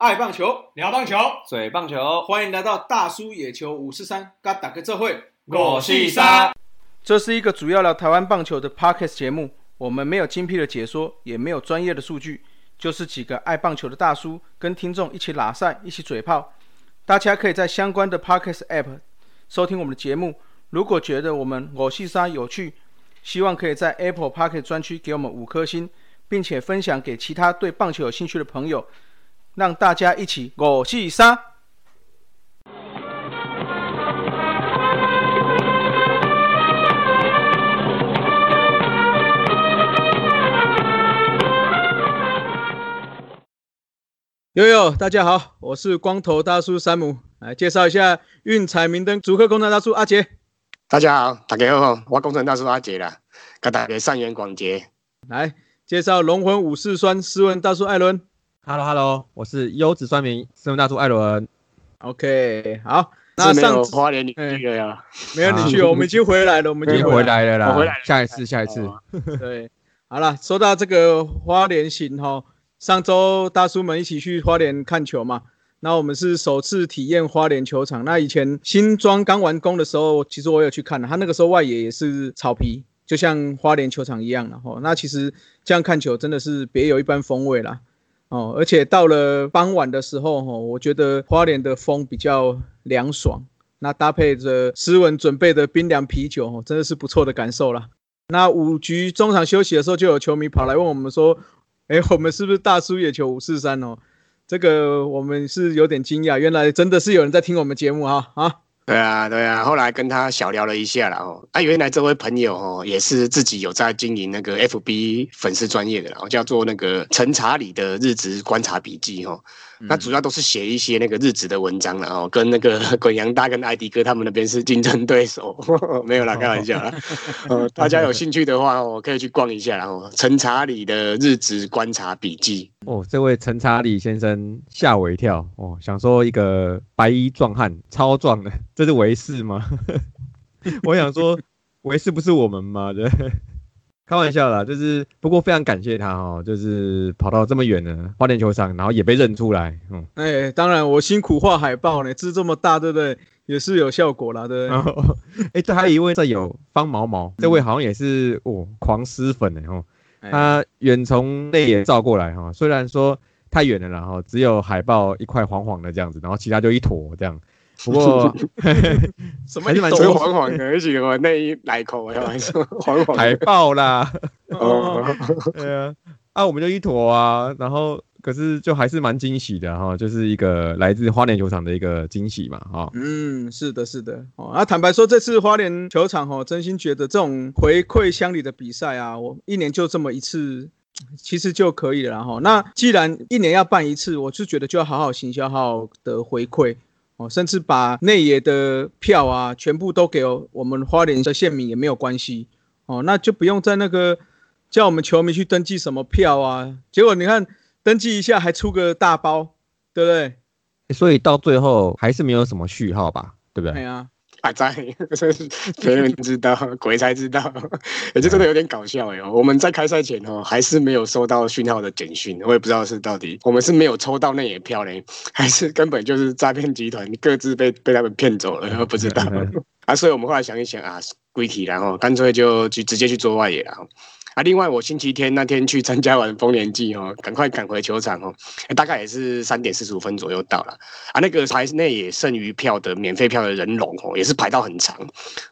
爱棒球，聊棒球，嘴棒球，欢迎来到大叔野球五四三，嘎打个这会，我是三。这是一个主要聊台湾棒球的 podcast 节目，我们没有精辟的解说，也没有专业的数据，就是几个爱棒球的大叔跟听众一起拉赛，一起嘴炮。大家可以在相关的 podcast app 收听我们的节目。如果觉得我们我是三有趣，希望可以在 Apple Podcast 专区给我们五颗星，并且分享给其他对棒球有兴趣的朋友。让大家一起我是三。悠悠，大家好，我是光头大叔山姆，来介绍一下运彩明灯主客工程大叔阿杰。大家好，大家好，我工程大叔阿杰啦，跟大家善缘广结。来介绍龙魂武士酸斯文大叔艾伦。Hello，Hello，我是优质酸民，斯文大叔艾伦。OK，好，那上花莲你去了呀？没有你去，我们已经回来了，我们已经回来了啦。回来，下一次，下一次。对，好了，说到这个花莲行哈，上周大叔们一起去花莲看球嘛，那我们是首次体验花莲球场。那以前新庄刚完工的时候，其实我有去看了，他那个时候外野也是草皮，就像花莲球场一样的哈。那其实这样看球真的是别有一番风味啦。哦，而且到了傍晚的时候，哈，我觉得花莲的风比较凉爽，那搭配着斯文准备的冰凉啤酒，哦，真的是不错的感受啦。那五局中场休息的时候，就有球迷跑来问我们说：“哎，我们是不是大叔野球五四三哦？”这个我们是有点惊讶，原来真的是有人在听我们节目哈啊。对啊，对啊，后来跟他小聊了一下了哦，啊，原来这位朋友哦，也是自己有在经营那个 FB 粉丝专业的，然后叫做那个陈查理的日职观察笔记哦。那主要都是写一些那个日子的文章了哦，跟那个 滚阳大跟艾迪哥他们那边是竞争对手，没有啦，开玩笑啦。呃，大家有兴趣的话，我可以去逛一下，然后陈查理的日子观察笔记。哦，这位陈查理先生吓我一跳哦，想说一个白衣壮汉，超壮的，这是维氏吗？我想说维氏不是我们吗？对。开玩笑啦，就是不过非常感谢他哦，就是跑到这么远的花莲球场，然后也被认出来。嗯，哎，当然我辛苦画海报呢，字这么大，对不对？也是有效果啦，对不对？哎，这还有一位在有方毛毛，这位好像也是哦，狂撕粉呢哦，他远从内野照过来哈，虽然说太远了，然后只有海报一块黄黄的这样子，然后其他就一坨这样。不过，什么？蛮是黄黄的，而且我内衣来口，我还说黄黄海报啦。哦，对啊，啊，我们就一坨啊，然后可是就还是蛮惊喜的哈，就是一个来自花莲球场的一个惊喜嘛，哈。嗯，是的，是的。哦，啊，坦白说，这次花莲球场哦，真心觉得这种回馈乡里的比赛啊，我一年就这么一次，其实就可以了哈。那既然一年要办一次，我就觉得就要好好行销，好好的回馈。哦，甚至把内野的票啊，全部都给我们花莲的县民也没有关系。哦，那就不用在那个叫我们球迷去登记什么票啊。结果你看，登记一下还出个大包，对不对？所以到最后还是没有什么序号吧，对不对？对啊。还在，没人知道，鬼才知道，也就真的有点搞笑哎。我们在开赛前哦，还是没有收到讯号的简讯，我也不知道是到底我们是没有抽到那野票嘞，还是根本就是诈骗集团各自被被他们骗走了，不知道啊。所以我们后来想一想啊，归体，然后干脆就去直接去做外野了。另外我星期天那天去参加完丰年祭哦，赶快赶回球场哦，大概也是三点四十五分左右到了。啊，那个台内也剩余票的免费票的人龙哦，也是排到很长。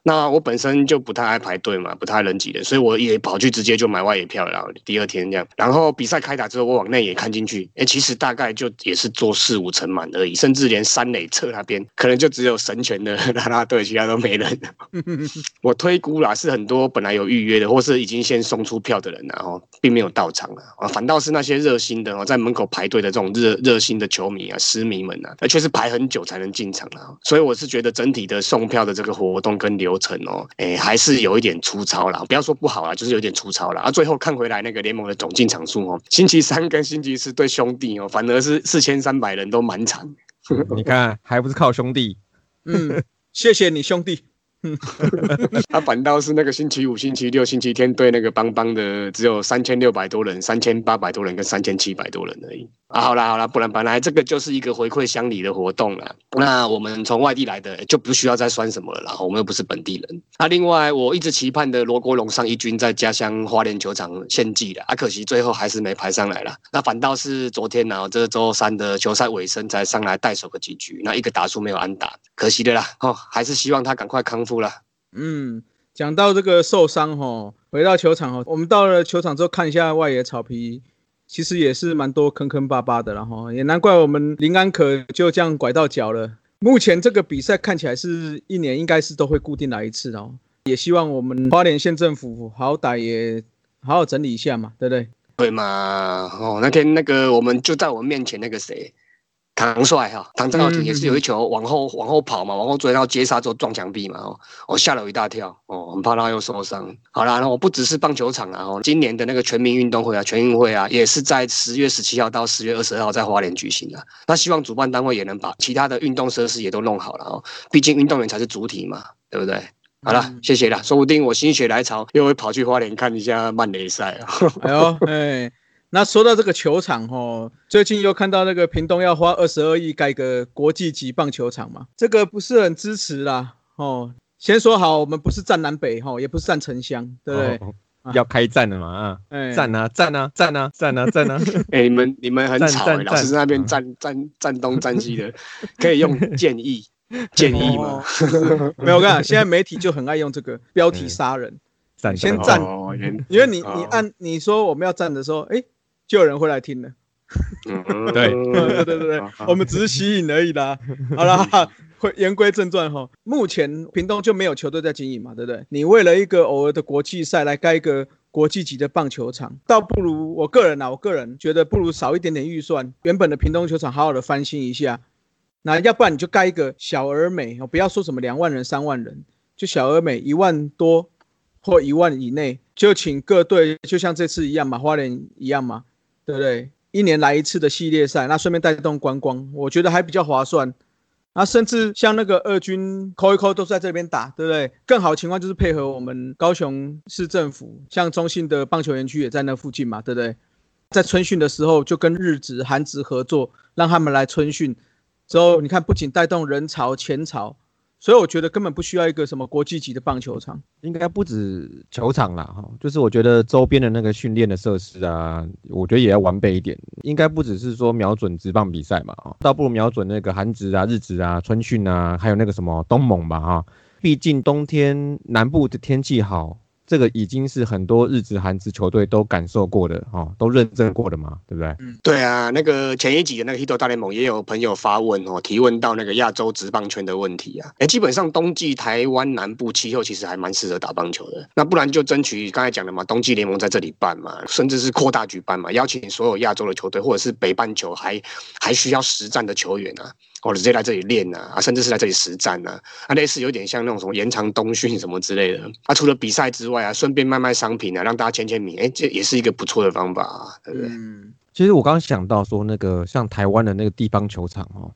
那我本身就不太爱排队嘛，不太人挤的，所以我也跑去直接就买外野票了。第二天这样，然后比赛开打之后，我往内野看进去，哎，其实大概就也是坐四五成满而已，甚至连三垒侧那边可能就只有神拳的 啦啦队，其他都没人。我推估啦，是很多本来有预约的，或是已经先送。出票的人，然后并没有到场了啊，反倒是那些热心的哦，在门口排队的这种热热心的球迷啊、私迷们啊，而且是排很久才能进场啊。所以我是觉得整体的送票的这个活动跟流程哦，哎，还是有一点粗糙啦。不要说不好啊，就是有点粗糙了啊。最后看回来那个联盟的总进场数哦，星期三跟星期四对兄弟哦，反而是四千三百人都满场。你看，还不是靠兄弟？嗯，谢谢你兄弟。他反倒是那个星期五、星期六、星期天对那个邦邦的，只有三千六百多人、三千八百多人跟三千七百多人而已。啊，好啦好啦，不然本来这个就是一个回馈乡里的活动啦。那我们从外地来的就不需要再酸什么了然后，我们又不是本地人。那另外我一直期盼的罗国龙上一军在家乡花莲球场献祭了，啊，可惜最后还是没排上来了。那反倒是昨天呢，这周三的球赛尾声才上来带手个几局，那一个打数没有安打，可惜的啦。哦，还是希望他赶快康复了。嗯，讲到这个受伤哈，回到球场哈，我们到了球场之后看一下外野草皮。其实也是蛮多坑坑巴巴的，然后也难怪我们林安可就这样拐到脚了。目前这个比赛看起来是一年应该是都会固定来一次哦，也希望我们花莲县政府好歹也好好整理一下嘛，对不对？对嘛，哦，那天那个我们就在我面前那个谁。唐帅哈，唐正浩也是有一球往后往后跑嘛，往后追，然后接杀之后撞墙壁嘛，哦，我吓了我一大跳，哦，很怕他又受伤。好啦，那我不只是棒球场啊，哦，今年的那个全民运动会啊，全运会啊，也是在十月十七号到十月二十二号在花莲举行的。那希望主办单位也能把其他的运动设施也都弄好了哦，毕竟运动员才是主体嘛，对不对？好了，谢谢了，说不定我心血来潮又会跑去花莲看一下曼联赛啊。哎呦，哎。那说到这个球场哦，最近又看到那个屏东要花二十二亿盖个国际级棒球场嘛，这个不是很支持啦哦。先说好，我们不是站南北哈，也不是站城乡，对不对？要开战了嘛啊！站啊站啊站啊站啊站啊！哎，你们你们很吵，老师在那边站站站东站西的，可以用 建议建议吗？没有，我讲现在媒体就很爱用这个标题杀人，先站，因为你你按你说我们要站的时候，哎。就有人会来听了，对对对对对，我们只是吸引而已啦。好啦，回言归正传哈。目前屏东就没有球队在经营嘛，对不对？你为了一个偶尔的国际赛来盖一个国际级的棒球场，倒不如我个人啊，我个人觉得不如少一点点预算，原本的屏东球场好好的翻新一下。那要不然你就盖一个小而美，不要说什么两万人、三万人，就小而美一万多或一万以内，就请各队就像这次一样嘛，花莲一样嘛。对不对？一年来一次的系列赛，那顺便带动观光，我觉得还比较划算。那甚至像那个二军扣一扣都在这边打，对不对？更好的情况就是配合我们高雄市政府，像中信的棒球园区也在那附近嘛，对不对？在春训的时候就跟日职、韩职合作，让他们来春训之后，你看不仅带动人潮、钱潮。所以我觉得根本不需要一个什么国际级的棒球场，应该不止球场啦，哈，就是我觉得周边的那个训练的设施啊，我觉得也要完备一点。应该不只是说瞄准直棒比赛嘛，啊，倒不如瞄准那个韩职啊、日职啊、春训啊，还有那个什么东盟吧，哈，毕竟冬天南部的天气好。这个已经是很多日职、韩职球队都感受过的哈，都认证过的嘛，对不对？嗯，对啊，那个前一集的那个 Hito 大联盟也有朋友发问哦，提问到那个亚洲职棒圈的问题啊。哎，基本上冬季台湾南部气候其实还蛮适合打棒球的，那不然就争取刚才讲的嘛，冬季联盟在这里办嘛，甚至是扩大举办嘛，邀请所有亚洲的球队，或者是北半球还还需要实战的球员啊。或者直接来这里练呐，啊，甚至是来这里实战啊，啊，类似有点像那种什么延长冬训什么之类的。啊，除了比赛之外啊，顺便卖卖商品啊，让大家签签名，哎，这也是一个不错的方法，啊对不对？嗯，其实我刚刚想到说，那个像台湾的那个地方球场哦，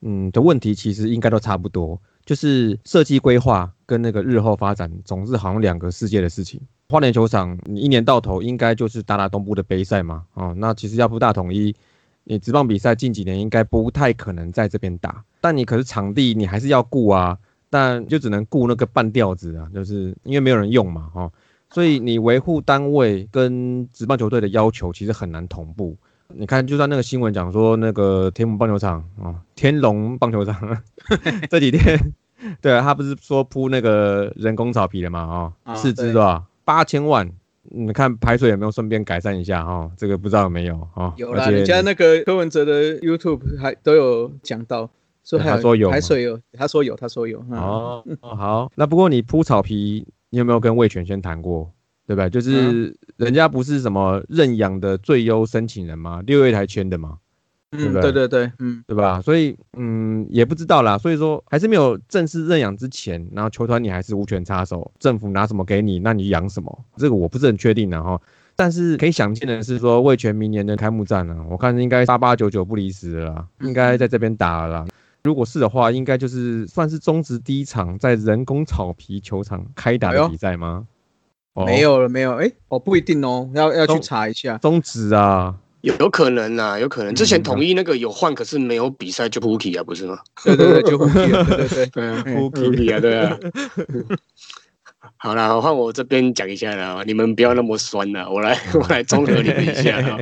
嗯，的问题其实应该都差不多，就是设计规划跟那个日后发展总是好像两个世界的事情。花莲球场，你一年到头应该就是打打东部的杯赛嘛，哦，那其实要不大统一。你职棒比赛近几年应该不太可能在这边打，但你可是场地你还是要顾啊，但就只能顾那个半吊子啊，就是因为没有人用嘛，哈，所以你维护单位跟职棒球队的要求其实很难同步。你看，就算那个新闻讲说那个天母棒球场啊，天龙棒球场 这几天，对啊，他不是说铺那个人工草皮了嘛，啊，四支是吧？八千万。你看排水有没有顺便改善一下哈？这个不知道有没有哈？有啦，人家那个柯文哲的 YouTube 还都有讲到，说他说有排水有，他说有，他说有。哦，好，那不过你铺草皮，你有没有跟魏全先谈过？对吧？就是人家不是什么认养的最优申请人吗？六月才签的吗？嗯，对对对，嗯，对吧？所以，嗯，也不知道啦。所以说，还是没有正式认养之前，然后球团你还是无权插手，政府拿什么给你，那你养什么？这个我不是很确定的哈。但是可以想见的是，说魏权明年的开幕战呢，我看应该八八九九不离十了，应该在这边打了。如果是的话，应该就是算是中职第一场在人工草皮球场开打的比赛吗？没有了，没有。哎，哦，不一定哦，要要去查一下。中职啊。有有可能啊，有可能。之前统一那个有换，可是没有比赛就 Hooky 啊，不是吗？对对对，就 Hooky，对对对，对 啊对啊。好啦，换我这边讲一下啦，你们不要那么酸了，我来我来综合你们一下啊。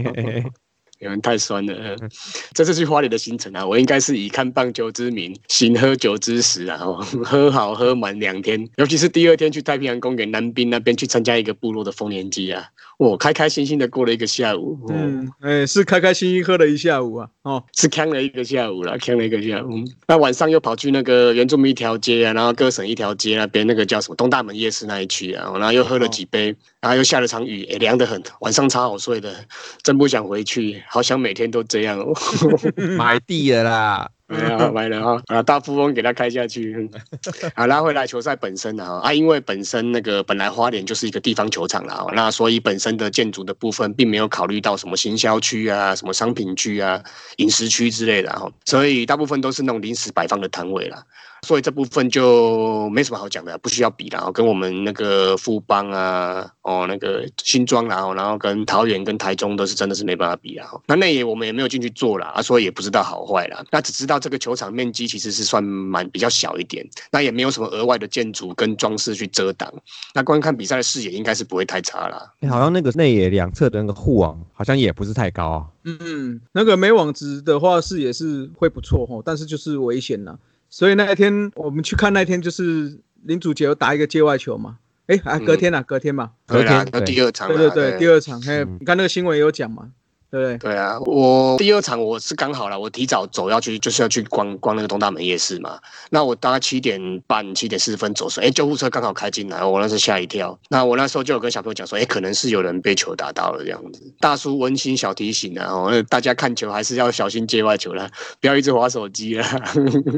你们太酸了。嗯这次去花莲的行程啊，我应该是以看棒球之名，行喝酒之实啊，哦喝好喝满两天。尤其是第二天去太平洋公园南滨那边去参加一个部落的丰年祭啊，我开开心心的过了一个下午。嗯，嗯，哎，是开开心心喝了一下午啊，哦，是扛了一个下午了，扛了一个下午。那晚上又跑去那个原住民一条街啊，然后各省一条街那边那个叫什么东大门夜市那一区啊，然后又喝了几杯，然后又下了场雨，也凉得很，晚上超好睡的，真不想回去，好想每天都这样哦。买地了啦，哎呀，买了哈，啊，大富翁给他开下去。好，拉回来球赛本身啊，啊，因为本身那个本来花莲就是一个地方球场啦，那所以本身的建筑的部分并没有考虑到什么行销区啊、什么商品区啊、饮食区之类的哈，所以大部分都是那种临时摆放的摊位啦。所以这部分就没什么好讲的，不需要比啦。然后跟我们那个富邦啊，哦，那个新庄啦，然后跟桃园跟台中都是真的是没办法比啊。那内野我们也没有进去做啦，啊，所以也不知道好坏啦。那只知道这个球场面积其实是算蛮比较小一点，那也没有什么额外的建筑跟装饰去遮挡。那观看比赛的视野应该是不会太差啦。欸好像那个内野两侧的那个护网好像也不是太高啊。嗯，那个没网子的话视野是会不错哦，但是就是危险啦。所以那一天我们去看那天就是林祖杰有打一个界外球嘛，哎，啊隔天啊，隔天嘛，隔天，那第二场啦，对对对，第二场，嘿，嗯。你看那个新闻也有讲嘛，对不对？对啊，我第二场我是刚好了，我提早走要去，就是要去逛逛那个东大门夜市嘛。那我大概七点半、七点四十分走的时候，哎，救护车刚好开进来，我那时候吓一跳。那我那时候就有跟小朋友讲说，哎，可能是有人被球打到了这样子。大叔温馨小提醒啊，哦，那大家看球还是要小心界外球啦，不要一直划手机啦。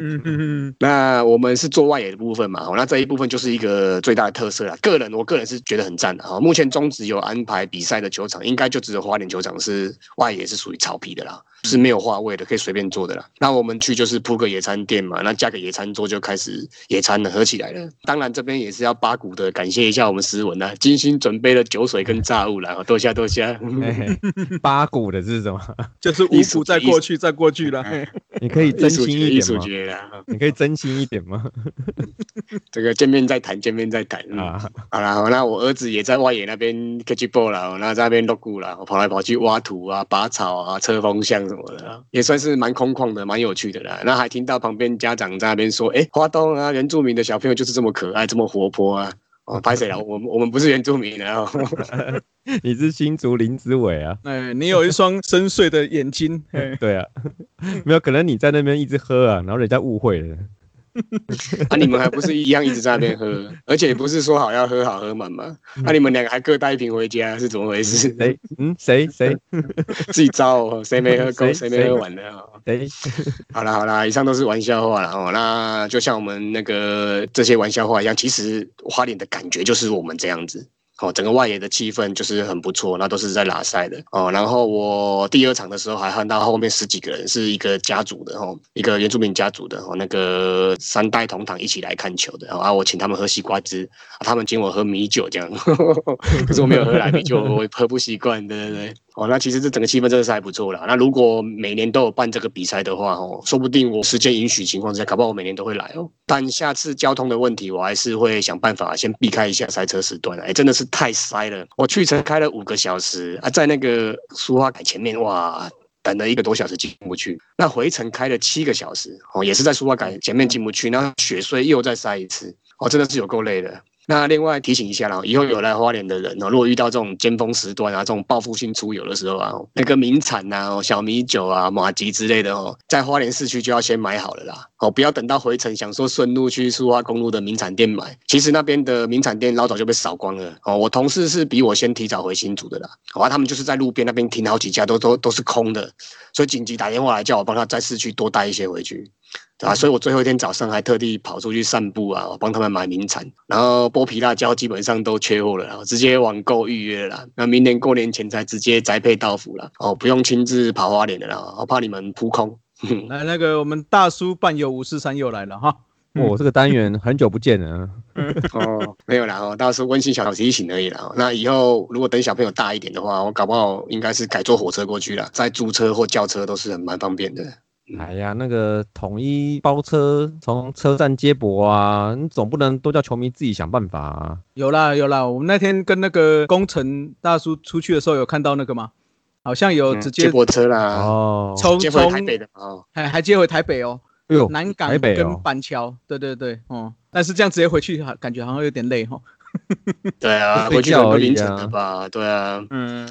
那我们是做外野的部分嘛，哦那这一部分就是一个最大的特色啦。个人我个人是觉得很赞的哈。目前中职有安排比赛的球场，应该就只有花莲球场是外也是属于草皮的啦，是没有话位的，可以随便坐的啦。那我们去就是铺个野餐垫嘛，那架个野餐桌就开始野餐了，合起来了。当然这边也是要八股的感谢一下我们思文啊，精心准备了酒水跟炸物啦，哦多谢多谢。八股的是什么？就是五股再过去，再过去了。你可以真心一点吗？你可以真心一点吗？这个见面再谈，见面再谈啊。啊，好啦，那我儿子也在外野那边 catch ball 啦，那在那边落鼓啦，我跑来跑去挖土啊、拔草啊、车风向什么的啦，也算是蛮空旷的、蛮有趣的啦。那还听到旁边家长在那边说：“哎、花东啊，原住民的小朋友就是这么可爱、这么活泼啊。”哦，拍谁了？我们我们不是原住民的哦。你是新竹林子伟啊？哎，你有一双深邃的眼睛，嘿对啊，没有可能你在那边一直喝啊，然后人家误会了。啊，你们还不是一样一直在那边喝，而且不是说好要喝好喝满吗？那、你们两个还各带一瓶回家，是怎么回事？谁？嗯，谁谁 自己招哦，谁没喝够，谁谁没喝完的哦。谁？好啦好啦，以上都是玩笑话了哦。那就像我们那个这些玩笑话一样，其实花脸的感觉就是我们这样子。哦，整个外野的气氛就是很不错，那都是在拉塞的哦。然后我第二场的时候还看到后面十几个人，是一个家族的哦，一个原住民家族的哦，那个三代同堂一起来看球的哦啊，我请他们喝西瓜汁，他们请我喝米酒这样，可是我没有喝来米酒，我喝不习惯，对对对。哦，那其实这整个气氛真的是还不错啦。那如果每年都有办这个比赛的话，哦，说不定我时间允许情况之下，搞不好我每年都会来哦。但下次交通的问题，我还是会想办法先避开一下塞车时段。哎，真的是太塞了。我去程开了五个小时啊，在那个苏花改前面，哇，等了一个多小时进不去。那回程开了七个小时，哦，也是在苏花改前面进不去，然后雪隧又再塞一次，哦，真的是有够累的。那另外提醒一下啦，以后有来花莲的人哦，如果遇到这种尖峰时段啊，这种报复性出游的时候啊，那个名产呐、小米酒啊、马吉之类的哦，在花莲市区就要先买好了啦。哦，不要等到回程想说顺路去苏花公路的名产店买，其实那边的名产店老早就被扫光了。哦，我同事是比我先提早回新竹的啦，好、啊，他们就是在路边那边停好几家，都都都是空的，所以紧急打电话来叫我帮他在市区多带一些回去。对啊，所以我最后一天早上还特地跑出去散步啊，我帮他们买名产，然后剥皮辣椒基本上都缺货了然后直接网购预约了啦。那明年过年前才直接宅配到府了，哦，不用亲自跑花莲的啦，我怕你们扑空。来那个我们大叔伴游五四三又来了哈，我这个单元很久不见了。哦，没有啦，哦，大叔温馨小提醒而已啦。那以后如果等小朋友大一点的话，我搞不好应该是改坐火车过去了，再租车或轿车都是很蛮方便的。哎呀，那个统一包车从车站接驳啊，你总不能都叫球迷自己想办法啊。有啦有啦，我们那天跟那个工程大叔出去的时候，有看到那个吗？好像有直接接驳车啦，哦，从接回台北的哦。还还接回台北哦，哎呦，南港北哦，板桥，对对对，哦，但是这样直接回去，好感觉好像有点累哈。对啊，睡回去可能觉而已都凌晨啊了吧？对啊，嗯，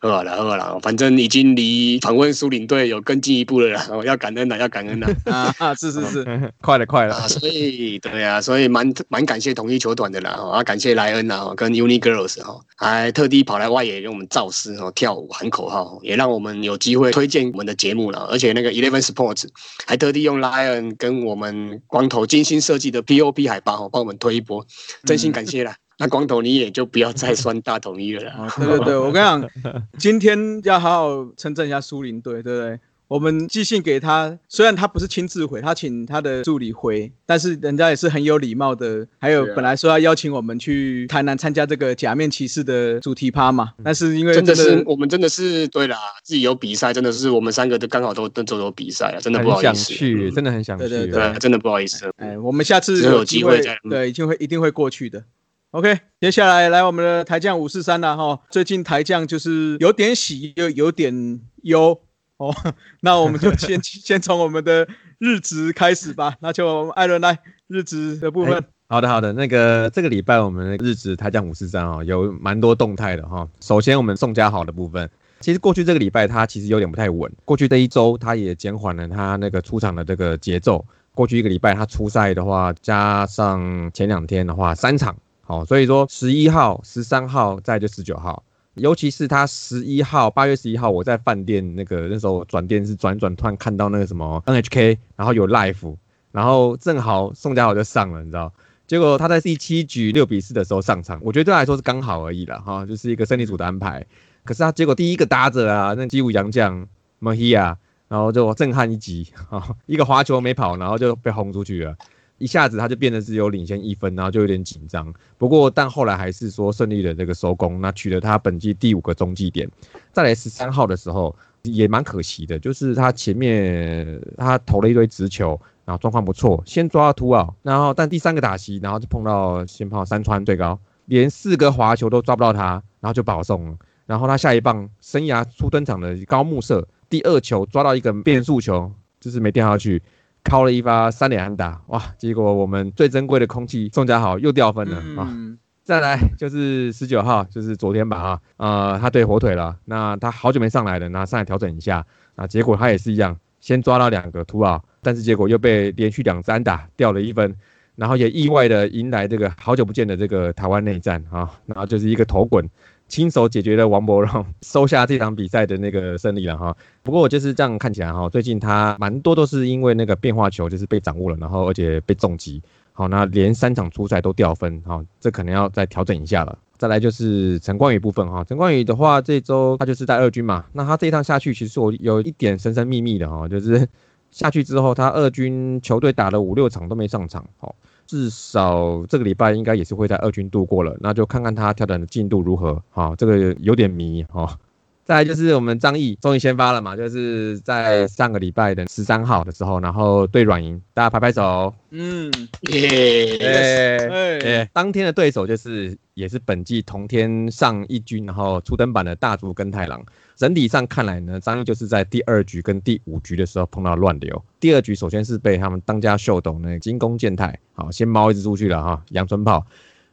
喝了饿了，反正已经离访问苏领队有更进一步了啦，哦要感恩了，要感恩了 啊，是是是，快了快了啊！，所以对啊，所以蛮蛮感谢统一球团的啦，哦，啊感谢莱恩啊，哦跟 Uni Girls 哈，还特地跑来外野给我们造势哦，跳舞喊口号，也让我们有机会推荐我们的节目了，而且那个 Eleven Sports 还特地用 Lion 跟我们光头精心设计的 POP 海报哦，帮我们推一波，真心感谢啦。那光头你也就不要再酸大统一了啦。哦，对对对，我跟你讲，今天要好好称赞一下苏林队，对不对？我们寄信给他，虽然他不是亲自回，他请他的助理回，但是人家也是很有礼貌的。还有本来说要邀请我们去台南参加这个假面骑士的主题趴嘛，但是因为真的是的我们真的是对啦，自己有比赛，真的是我们三个都刚好都都都有比赛啊，真的不好很想意思。去，嗯真的很想去。对对对啊，真的不好意思。哎，我们下次有机会机会再嗯对，一定会一定会过去的。OK，接下来来我们的台将五四三了哈。最近台将就是有点喜又有点忧哦，那我们就先 先从我们的日职开始吧。那就艾伦来日职的部分。好的，好的，那个这个礼拜我们的日职台将五四三哦，有蛮多动态的哈、首先我们宋家豪的部分，其实过去这个礼拜他其实有点不太稳，过去这一周他也减缓了他那个出场的这个节奏。过去一个礼拜他出赛的话，加上前两天的话三场，哦、所以说十一号、十三号，再就十九号。尤其是他十一号，八月十一号，我在饭店那个那时候转电视转转，突然看到那个什么 NHK，然后有 live，然后正好宋家豪就上了，你知道，结果他在第七局六比四的时候上场，我觉得对他来说是刚好而已了哈，就是一个胜利组的安排。可是他结果第一个搭着啊，那基武洋将 Mahia，然后就震撼一击啊，一个滑球没跑，然后就被轰出去了。一下子他就变得只有领先一分，然后就有点紧张。不过但后来还是说顺利的这个收工，那取得他本季第五个中继点。再来十三号的时候也蛮可惜的，就是他前面他投了一堆直球，然后状况不错，先抓到突奥，然后但第三个打席，然后就碰到先炮山川最高，连四个滑球都抓不到他，然后就保送了。然后他下一棒生涯初登场的高木社，第二球抓到一个变速球，就是没掉下去，敲了一发三连安打，哇！结果我们最珍贵的空气宋家豪又掉分了啊！嗯，再来就是十九号，就是昨天吧啊，呃，他对火腿了，那他好久没上来了，那上来调整一下，啊，结果他也是一样，先抓到两个突啊，但是结果又被连续两三打掉了一分，然后也意外的迎来这个好久不见的这个台湾内战啊，然后就是一个头滚。亲手解决了王柏荣 收下这场比赛的那个胜利了哈。不过我就是这样看起来哈，最近他蛮多都是因为那个变化球就是被掌握了，然后而且被重击，好，那连三场出赛都掉分，好，这可能要再调整一下了。再来就是陈冠宇部分哈，陈冠宇的话，这周他就是在二军嘛，那他这一趟下去，其实我有一点神神秘秘的哈，就是下去之后，他二军球队打了五六场都没上场，好，至少这个礼拜应该也是会在二军度过了，那就看看他调整的进度如何，好，这个有点迷哈。再来就是我们张毅终于先发了嘛，就是在上个礼拜的十三号的时候，然后对软银，大家拍拍手，嗯，耶，哎哎，哎，当天的对手就是也是本季同天上一军，然后初登板的大竹跟太郎。整体上看来呢，张毅就是在第二局跟第五局的时候碰到乱流。第二局首先是被他们当家秀斗那个金宫健太，好先猫一只出去了哈，阳春炮。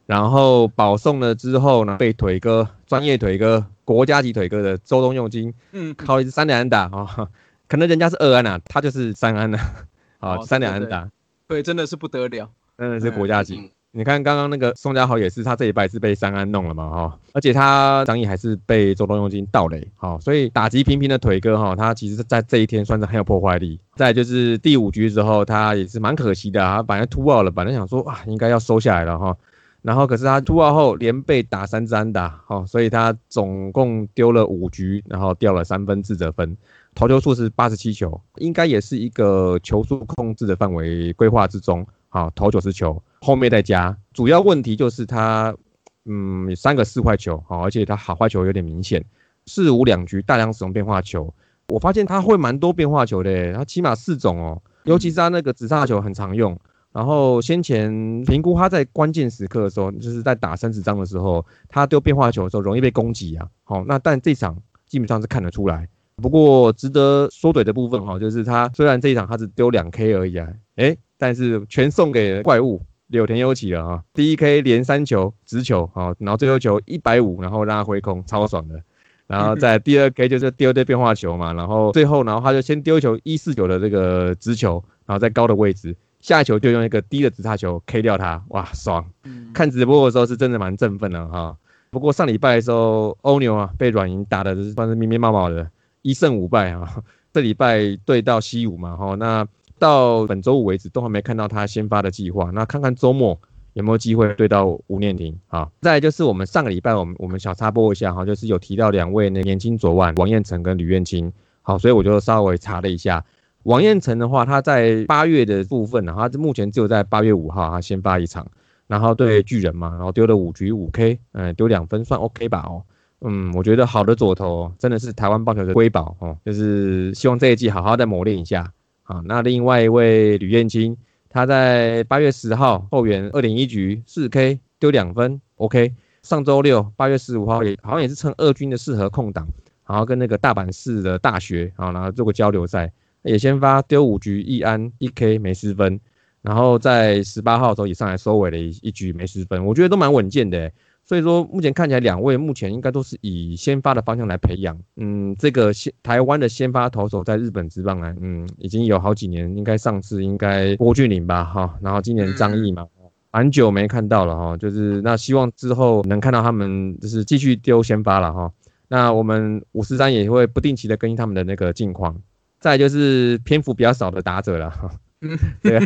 然后保送了之后呢，被腿哥专业腿哥国家级腿哥的周东用金嗯，靠一只三两安打啊，可能人家是二安啊，他就是三安啊，好哦三连对对安打，对，真的是不得了。真的是国家级。嗯你看刚刚那个宋家豪也是，他这一拜是被三安弄了嘛哈，而且他张毅还是被周东用金盗垒，好，所以打击频频的腿哥哈，他其实在这一天算是很有破坏力。再就是第五局之后，他也是蛮可惜的啊，本来突 out 了，本来想说啊应该要收下来了哈，然后可是他突 out 后连被打三支安打，好，所以他总共丢了五局，然后掉了三分自责分。投球数是八十七球，应该也是一个球速控制的范围规划之中。好投九十球，后面再加。主要问题就是他，嗯，三个四坏球，好，而且他好坏球有点明显，四五两局大量使用变化球。我发现他会蛮多变化球的，他起码四种哦，尤其是他那个直杀球很常用。然后先前评估他在关键时刻的时候，就是在打三十张的时候，他丢变化球的时候容易被攻击啊。好，那但这场基本上是看得出来。不过值得说嘴的部分哈，就是他虽然这一场他只丢两 K 而已啊，哎，但是全送给怪物柳田优起了啊。第一 K 连三球直球啊，然后最后球一百五，然后让他挥空，超爽的。然后在 第二 K 就是丢对变化球嘛，然后最后然后他就先丢球一四九的这个直球，然后在高的位置。下一球就用一个低的直叉球 K 掉他，哇，爽！看直播的时候是真的蛮振奋的哈。不过上礼拜的时候，欧牛啊被软银打的算是密密麻麻的，一胜五败啊。这礼拜对到西武嘛，哈，那到本周五为止都还没看到他先发的计划。那看看周末有没有机会对到吴念婷啊？再就是我们上个礼拜我们我们小插播一下哈，就是有提到两位那年轻左腕王彦成跟吕彦青，好，所以我就稍微查了一下。王彦成的话，他在八月的部分呢，他目前只有在八月五号他先发一场，然后对巨人嘛，然后丢了五局五 K，嗯，丢两分算 OK 吧？哦，嗯，我觉得好的左投真的是台湾棒球的瑰宝哦，就是希望这一季好好再磨练一下。好，那另外一位吕彦青，他在八月十号后援二点一局四 K 丢两分 OK，上周六八月十五号也好像也是趁二军的适合空档，然后跟那个大阪市的大学啊，然后做个交流赛。也先发丢五局一安一 K 没失分，然后在十八号的时候也上来收尾了一一局没失分，我觉得都蛮稳健的。所以说目前看起来两位目前应该都是以先发的方向来培养。嗯，这个先台湾的先发投手在日本职棒啊，嗯，已经有好几年，应该上次应该郭俊麟吧，哈，然后今年张毅嘛，蛮久没看到了哈，就是那希望之后能看到他们就是继续丢先发了哈。那我们五十三也会不定期的更新他们的那个近况。再就是篇幅比较少的打者了哈，对，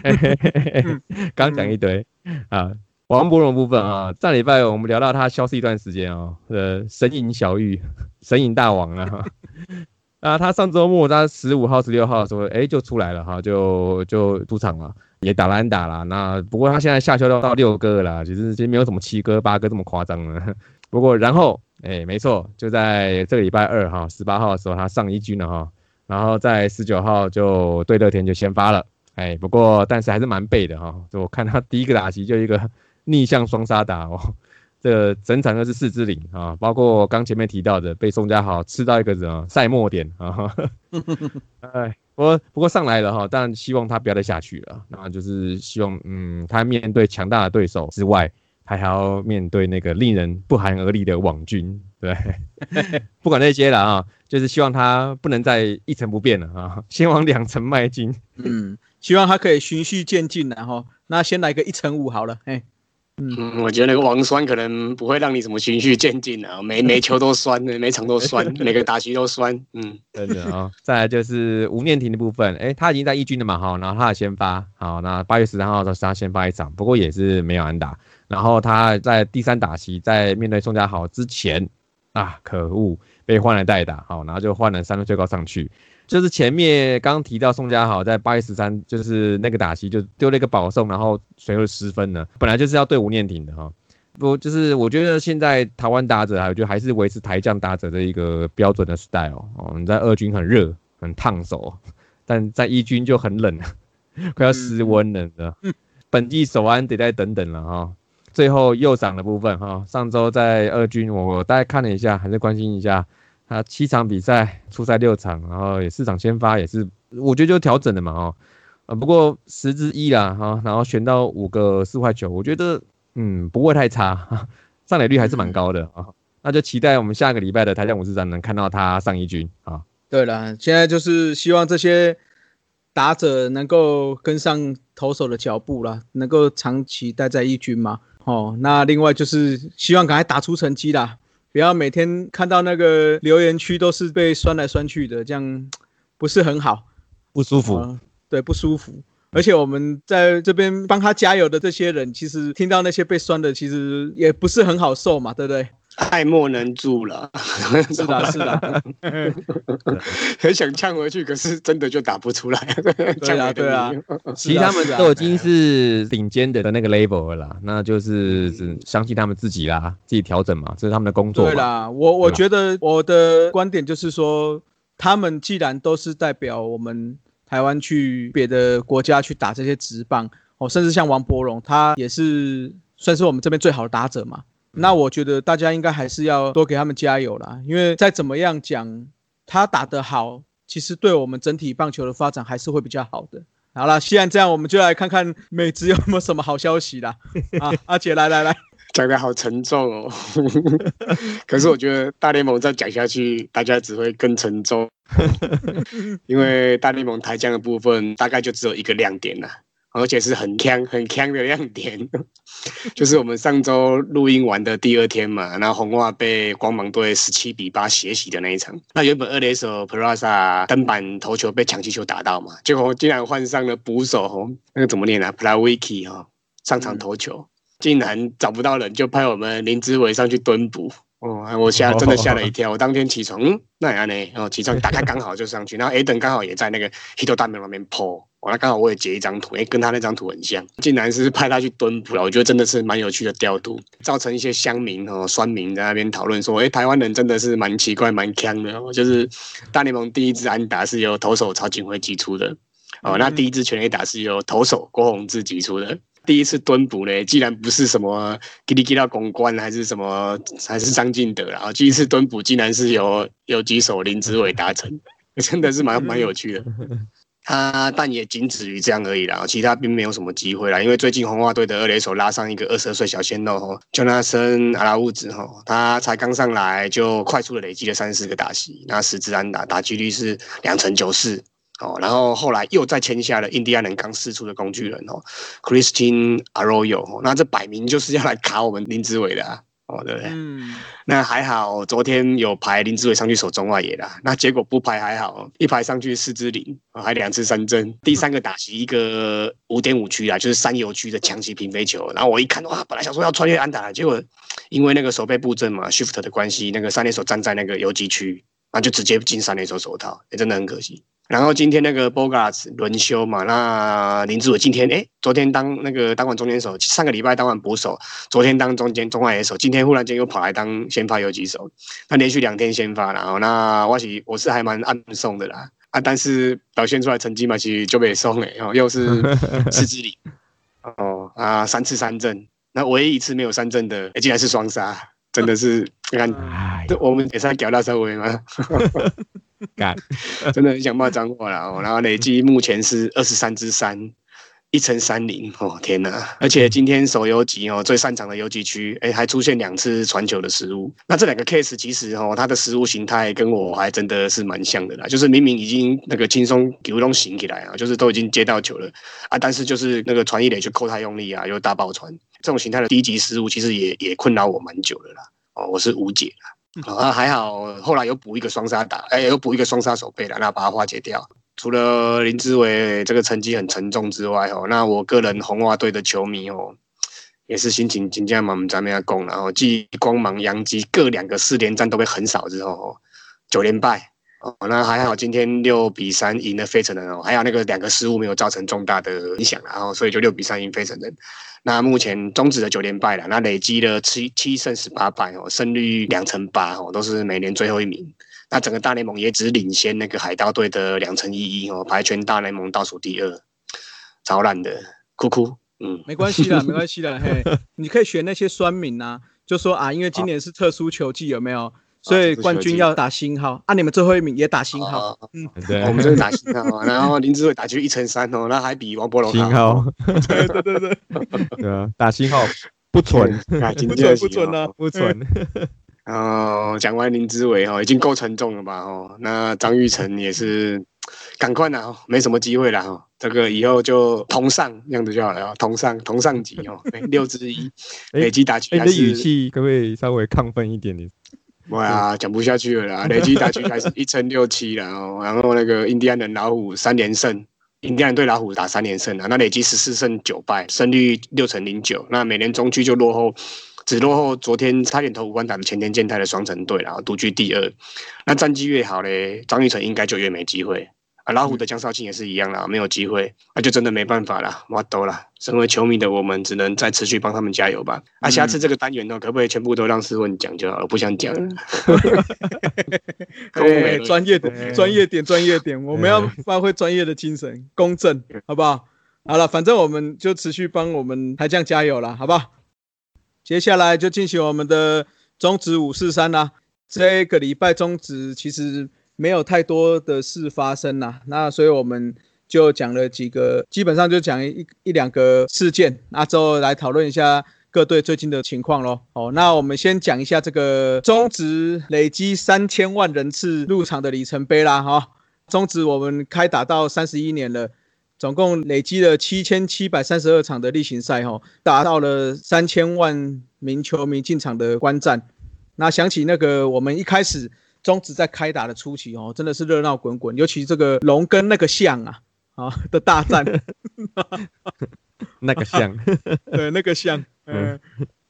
刚讲一堆啊，王博荣部分啊，上礼拜我们聊到他消失一段时间哦，呃，神隐小玉，神隐大王啊，啊，他上周末他十五号、十六号的时候，哎，就出来了哈，就就出场了，也打篮打了，那不过他现在下修到到六哥了，其实其实没有什么七哥八哥这么夸张了，不过然后哎，没错，就在这个礼拜二哈，十八号的时候他上一军了哈。然后在十九号就对乐天就先发了，哎，不过但是还是蛮背的哈，就我看他第一个打击就一个逆向双杀打哦，这整场都是四支零啊，包括刚前面提到的被宋家豪吃到一个什么赛末点啊，哎，不过不过上来了哈，但希望他不要再下去了，那就是希望嗯，他面对强大的对手之外。还要面对那个令人不寒而栗的网军，对，不管那些了啊，就是希望他不能再一成不变了啊，先往两成迈进。嗯，希望他可以循序渐进然后那先来个一成五好了，哎。嗯，我觉得那个王酸可能不会让你什么循序渐进啊，每每球都酸的，每场都酸，每个打击都酸。嗯，真的啊。再来就是吴念婷的部分，哎，他已经在一军了嘛，好，然后他先发，好，那八月十三号的时候他先发一场，不过也是没有安打。然后他在第三打席，在面对宋家豪之前，啊，可恶，被换了代打，好，然后就换了三分最高上去。就是前面刚提到宋家豪在八月十三，就是那个打席就丢了一个保送，然后随后失分了。本来就是要对吴念挺的哈，不就是我觉得现在台湾打者，我觉得还是维持台将打者的一个标准的 style 哦。你在二军很热很烫手，但在一军就很冷，快要失温了，知道 本季首安得再等等了哈。最后右掌的部分哈，上周在二军我大概看了一下，还是关心一下。他七场比赛出赛六场，然后也四场先发，也是我觉得就调整了嘛哦，啊不过十之一啦哈，然后选到五个四坏球，我觉得嗯不会太差，上垒率还是蛮高的啊，那就期待我们下个礼拜的台将五四三能看到他上一军啊。对了，现在就是希望这些打者能够跟上投手的脚步啦，能够长期待在一军嘛。哦，那另外就是希望赶快打出成绩啦。不要每天看到那个留言区都是被酸来酸去的，这样不是很好，不舒服。对，不舒服。而且我们在这边帮他加油的这些人，其实听到那些被酸的，其实也不是很好受嘛，对不对？爱莫能助了，是的，是的，很想呛回去，可是真的就打不出来。对啊，对啊，其实他们都已经是顶尖的那个 level 了啦，那就是只相信他们自己啦，自己调整嘛，这是他们的工作。对啦，我我觉得我的观点就是说，他们既然都是代表我们台湾去别的国家去打这些直棒，哦，甚至像王柏荣，他也是算是我们这边最好的打者嘛。那我觉得大家应该还是要多给他们加油啦，因为再怎么样讲，他打得好，其实对我们整体棒球的发展还是会比较好的。好了，既然这样，我们就来看看美职有没有什么好消息啦。啊，阿姐，来来来，讲的好沉重哦。可是我觉得大联盟再讲下去，大家只会更沉重，因为大联盟台江的部分大概就只有一个亮点了。而且是很强很强的亮点，就是我们上周录音完的第二天嘛，然后红袜被光芒队十七比八血洗的那一场。那原本二垒手 Prasa 登板投球被抢击球打到嘛，结果竟然换上了捕手，那个怎么念啊 p l a w i k i 哈，上场投球，竟然找不到人，就派我们林志伟上去蹲捕。哦，我吓真的吓了一跳。我当天起床，嗯，那样呢？然后起床打开刚好就上去，然后 A 等刚好也在那个 Hito 大门旁边 po。我那刚好我也截一张图，哎，跟他那张图很像，竟然是派他去蹲捕了。我觉得真的是蛮有趣的调度，造成一些乡民哦、酸民在那边讨论说，哎，台湾人真的是蛮奇怪、蛮强的。就是大联盟第一支安打是由投手曹景辉击出的，哦，那第一支全垒打是由投手郭宏志击出的。第一次蹲捕呢，既然不是什么给你给到公关，还是什么，还是张进德然后第一次蹲捕竟然是由有几手林子伟达成，真的是蛮蛮有趣的。他但也仅止于这样而已啦，其他并没有什么机会啦。因为最近红袜队的二垒手拉上一个二十二岁小鲜肉吼，就那森阿拉乌兹吼，他才刚上来就快速的累积了三十四个打席，那十支安打，打击率是两成九四哦。然后后来又再签下了印第安人刚试出的工具人哦，Christine Arroyo，那这摆明就是要来卡我们林志伟的啊。哦，对不对？嗯，那还好，昨天有排林志伟上去守中外野啦。那结果不排还好，一排上去四支零，还两次三针。第三个打席一个五点五区啊，就是三游区的强袭平飞球。然后我一看哇，本来想说要穿越安打，结果因为那个手背布阵嘛，shift 的关系，那个三垒手站在那个游击区，那就直接进三垒手手套，也真的很可惜。然后今天那个 Bogarts 轮休嘛，那林志伟今天哎，昨天当那个当完中间手，上个礼拜当完捕手，昨天当中间中外野手，今天忽然间又跑来当先发游击手，他连续两天先发，然后那我是我是还蛮暗送的啦啊，但是表现出来成绩嘛，其实就被送哎，哦又是四支里哦啊三次三振，那唯一一次没有三振的，竟然是双杀，真的是你看，我们也是屌大社会吗？干，真的很想骂脏话了哦。然后累计目前是二十三支三，一乘三零哦，天哪！而且今天手游级哦，最擅长的游击区，哎，还出现两次传球的失误。那这两个 case 其实哦，他的失误形态跟我还真的是蛮像的啦。就是明明已经那个轻松球都醒起来啊，就是都已经接到球了啊，但是就是那个传一垒去扣太用力啊，又大爆传，这种形态的低级失误，其实也也困扰我蛮久了啦。哦，我是无解啦。啊，还好，后来有补一个双杀打，哎，有补一个双杀手背了，那把它化解掉。除了林志伟这个成绩很沉重之外，哦，那我个人红袜队的球迷哦，也是心情紧张嘛，我们咱们要攻，然后继光芒、洋基各两个四连战都被横扫之后，九连败哦，那还好，今天六比三赢了费城人哦，还有那个两个失误没有造成重大的影响，然后所以就六比三赢费城人。那目前终止了九连败了，那累积了七七胜十八败哦，胜率两成八哦，都是每年最后一名。那整个大联盟也只领先那个海盗队的两成一一哦，排全大联盟倒数第二，超烂的，哭哭。嗯，没关系啦，没关系啦，嘿，你可以选那些酸民呐，就说啊，因为今年是特殊球季，有没有？所以冠军要打星号，啊，你们最后一名也打星号，嗯，对，我们就是打星号，然后林志伟打去一乘三哦，那还比王博龙星号，对对对对，对啊，打星号不存，不存不存啊，不存。哦，讲完林志伟哦，已经够沉重了吧？哦，那张玉成也是，赶快了，没什么机会了哈，这个以后就同上这样子就好了，同上同上级哦，六之一，累积打局还是语气可不可以稍微亢奋一点点？哇，讲不下去了啦！累积打局开始一乘六七了哦，然后那个印第安人老虎三连胜印第安人对老虎打三连胜啊，那累积十四胜九败，胜率六成零九。那每年中区就落后，只落后昨天差点投五冠打的前田健太的双城队然后，独居第二。那战绩越好嘞，张玉成应该就越没机会。啊，老虎的江少庆也是一样啦，没有机会，那就真的没办法了，我都了。身为球迷的我们，只能再持续帮他们加油吧。啊，下次这个单元呢，可不可以全部都让思文讲就好了？不想讲了。对，专业的专业点，专业点，我们要发挥专业的精神，公正，好不好？好了，反正我们就持续帮我们台将加油了，好不好？接下来就进行我们的中指五四三啦。这个礼拜中指其实。没有太多的事发生呐，那所以我们就讲了几个，基本上就讲一一两个事件，那之后来讨论一下各队最近的情况喽。哦，那我们先讲一下这个中职累积三千万人次入场的里程碑啦，哈。中职我们开打到三十一年了，总共累积了七千七百三十二场的例行赛，哈，达到了三千万名球迷进场的观战。那想起那个我们一开始。中职在开打的初期哦，真的是热闹滚滚，尤其这个龙跟那个象啊啊的大战，那个象，对那个象，嗯，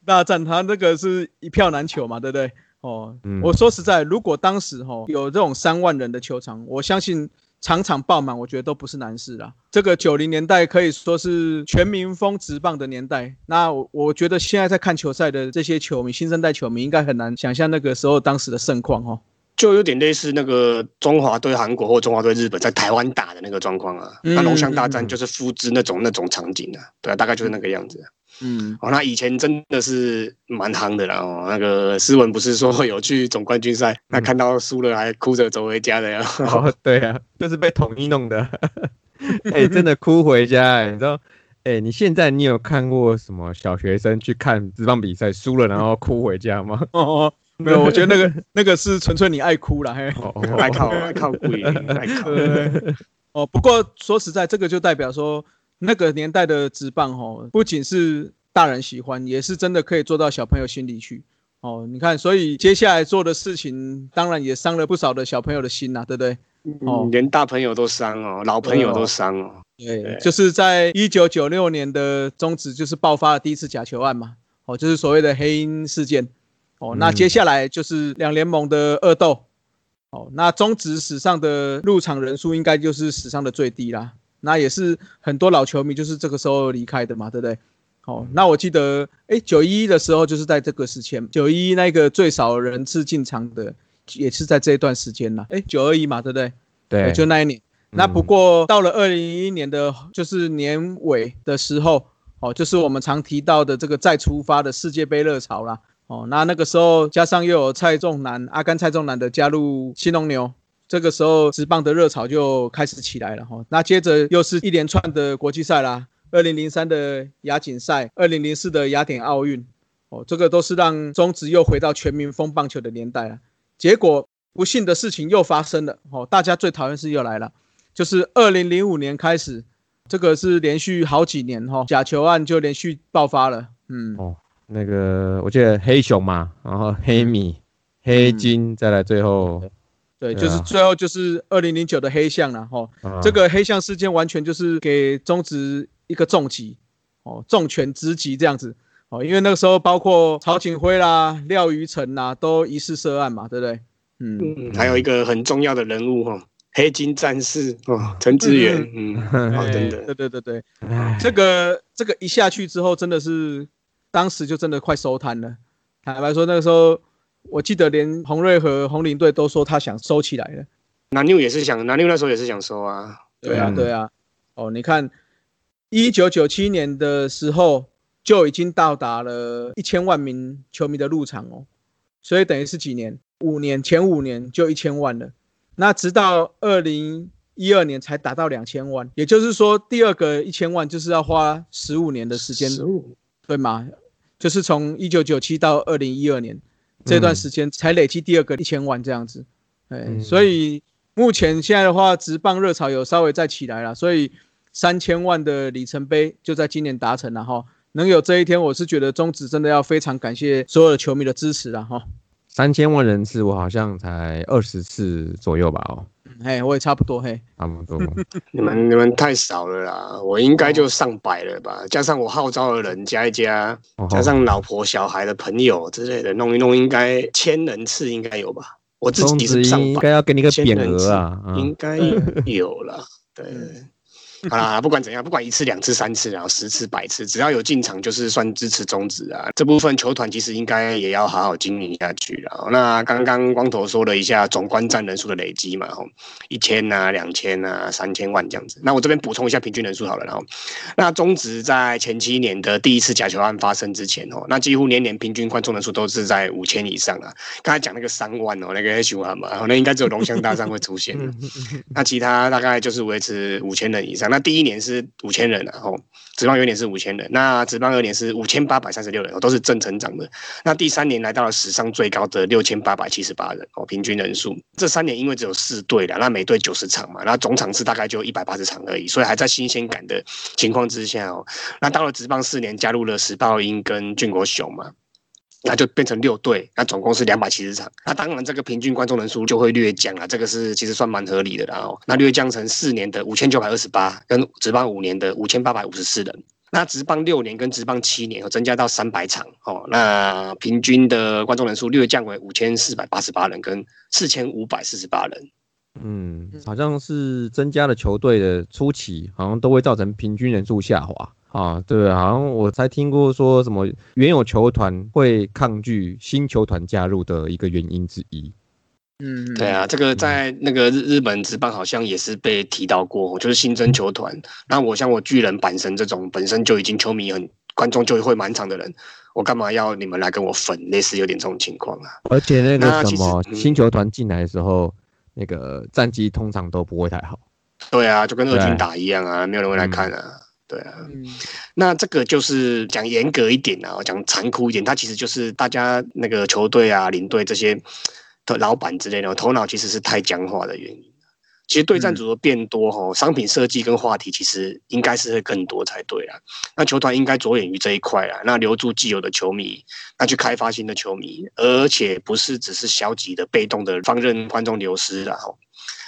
大战他那个是一票难求嘛，对不对？哦，我说实在，如果当时哈有这种三万人的球场，我相信场场爆满，我觉得都不是难事啦。这个九零年代可以说是全民风直棒的年代，那我我觉得现在在看球赛的这些球迷，新生代球迷应该很难想象那个时候当时的盛况哦。就有点类似那个中华对韩国或中华对日本在台湾打的那个状况啊，那龙翔大战就是复制那种那种场景啊，对啊，大概就是那个样子。嗯，哦，那以前真的是蛮夯的啦。哦，那个斯文不是说有去总冠军赛，那看到输了还哭着走回家的呀？哦，对啊，就是被统一弄的。哎，真的哭回家哎，你知道？哎，你现在你有看过什么小学生去看职棒比赛输了然后哭回家吗？哦。没有，我觉得那个 那个是纯粹你爱哭了，嘿，爱靠 爱靠鬼，爱靠。哦，不过说实在，这个就代表说那个年代的直棒，哦，不仅是大人喜欢，也是真的可以做到小朋友心里去。哦，你看，所以接下来做的事情，当然也伤了不少的小朋友的心呐，对不对？哦，连大朋友都伤哦，老朋友都伤哦。对，就是在一九九六年的中止，就是爆发了第一次假球案嘛。哦，就是所谓的黑鹰事件。哦，那接下来就是两联盟的恶斗。哦，那中职史上的入场人数应该就是史上的最低啦。那也是很多老球迷就是这个时候离开的嘛，对不对？哦，那我记得，哎，九一的时候就是在这个时间，九一那个最少人次进场的也是在这一段时间啦。哎，九二一嘛，对不对？对，就那一年。那不过到了二零一一年的，就是年尾的时候，哦，就是我们常提到的这个再出发的世界杯热潮啦。哦，那那个时候加上又有蔡仲南、阿甘、蔡仲南的加入新龙牛，这个时候直棒的热潮就开始起来了哈。那接着又是一连串的国际赛啦，二零零三的亚锦赛，二零零四的雅典奥运，哦，这个都是让中职又回到全民风棒球的年代了。结果不幸的事情又发生了，哦，大家最讨厌事又来了，就是二零零五年开始，这个是连续好几年哈，假球案就连续爆发了，嗯。那个我记得黑熊嘛，然后黑米、黑金，再来最后，对，就是最后就是二零零九的黑象了哈。这个黑象事件完全就是给中职一个重击，哦，重拳之击这样子哦，因为那个时候包括曹景辉啦、廖瑜成啦都疑似涉案嘛，对不对？嗯，还有一个很重要的人物哈，黑金战士哦，陈志远，嗯，真的，对对对对，这个这个一下去之后真的是。当时就真的快收摊了，坦白说，那个时候我记得连洪瑞和红林队都说他想收起来了。南六也是想，南六那时候也是想收啊。对啊，对啊。哦，你看，一九九七年的时候就已经到达了一千万名球迷的入场哦，所以等于是几年？五年前五年就一千万了。那直到二零一二年才达到两千万，也就是说，第二个一千万就是要花十五年的时间。十五，对吗？就是从一九九七到二零一二年这段时间才累积第二个一千万这样子，哎，所以目前现在的话，直棒热潮有稍微再起来了，所以三千万的里程碑就在今年达成了哈。能有这一天，我是觉得中职真的要非常感谢所有的球迷的支持了哈。三千万人次，我好像才二十次左右吧，哦，嗯嘿，我也差不多嘿。差不多。你们你们太少了啦，我应该就上百了吧，加上我号召的人加一加，哦加上老婆小孩的朋友之类的，弄一弄，应该千人次应该有吧？我自己是上百应该，要给你个匾额啊，啊应该有了，对。好 啦，不管怎样，不管一次、两次、三次，然后十次、百次，只要有进场，就是算支持中止啊。这部分球团其实应该也要好好经营下去了。那刚刚光头说了一下总观战人数的累积嘛，吼，一千呐、两千呐、三千万这样子。那我这边补充一下平均人数好了，然后，那中职在前七年的第一次假球案发生之前哦，那几乎年年平均观众人数都是在五千以上啊。刚才讲那个三万哦，那个 H 嘛，那应该只有龙翔大战会出现的。那其他大概就是维持五千人以上。那第一年是五千人、然后职棒有一年是五千人，那职棒二年是五千八百三十六人，都是正成长的。那第三年来到了史上最高的六千八百七十八人哦，平均人数。这三年因为只有四队了，那每队九十场嘛，那总场次大概就一百八十场而已，所以还在新鲜感的情况之下哦。那到了职棒四年，加入了时报鹰跟俊国雄嘛。那就变成六队，那总共是两百七十场。那当然，这个平均观众人数就会略降啊，这个是其实算蛮合理的啦。然后，那略降成四年的五千九百二十八，跟职棒五年的五千八百五十四人。那职棒六年跟职棒七年，增加到三百场哦。那平均的观众人数略降为五千四百八十八人，跟四千五百四十八人。嗯，好像是增加了球队的初期，好像都会造成平均人数下滑啊。对，好像我才听过说什么原有球团会抗拒新球团加入的一个原因之一。嗯，对啊，这个在那个日日本职棒好像也是被提到过，就是新增球团。那我像我巨人、阪神这种本身就已经球迷很观众就会满场的人，我干嘛要你们来跟我分？类似有点这种情况啊。而且那个什么嗯新球团进来的时候，那个战绩通常都不会太好。对啊，就跟二军打一样啊，没有人会来看啊。对啊，嗯那这个就是讲严格一点啊，讲残酷一点，它其实就是大家那个球队啊、领队这些的老板之类的头脑其实是太僵化的原因。其实对战组的变多吼，商品设计跟话题其实应该是会更多才对啦。那球团应该着眼于这一块啊，那留住既有的球迷，那去开发新的球迷，而且不是只是消极的、被动的放任观众流失啦。吼。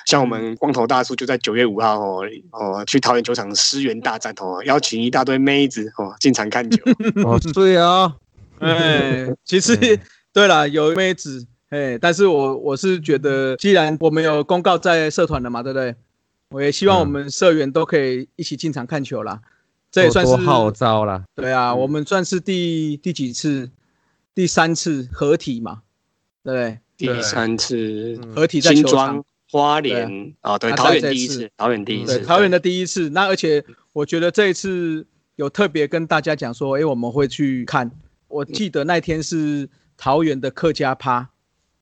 像我们光头大叔就在九月五号哦哦去桃园球场狮园大战哦，邀请一大堆妹子哦进场看球。哦，对啊，哎，其实嗯对 了，有妹子，哎，但是我我是觉得，既然我们有公告在社团了嘛，对不对？我也希望我们社员都可以一起进场看球啦。这也算是号召啦。对啊，嗯我们算是第第几次？第三次合体嘛，对不对？第三次嗯合体在球场，花莲啊，对，啊桃园第一次，桃园第一，次，桃园的第一次。那而且我觉得这一次有特别跟大家讲说，哎，我们会去看。我记得那天是桃园的客家趴，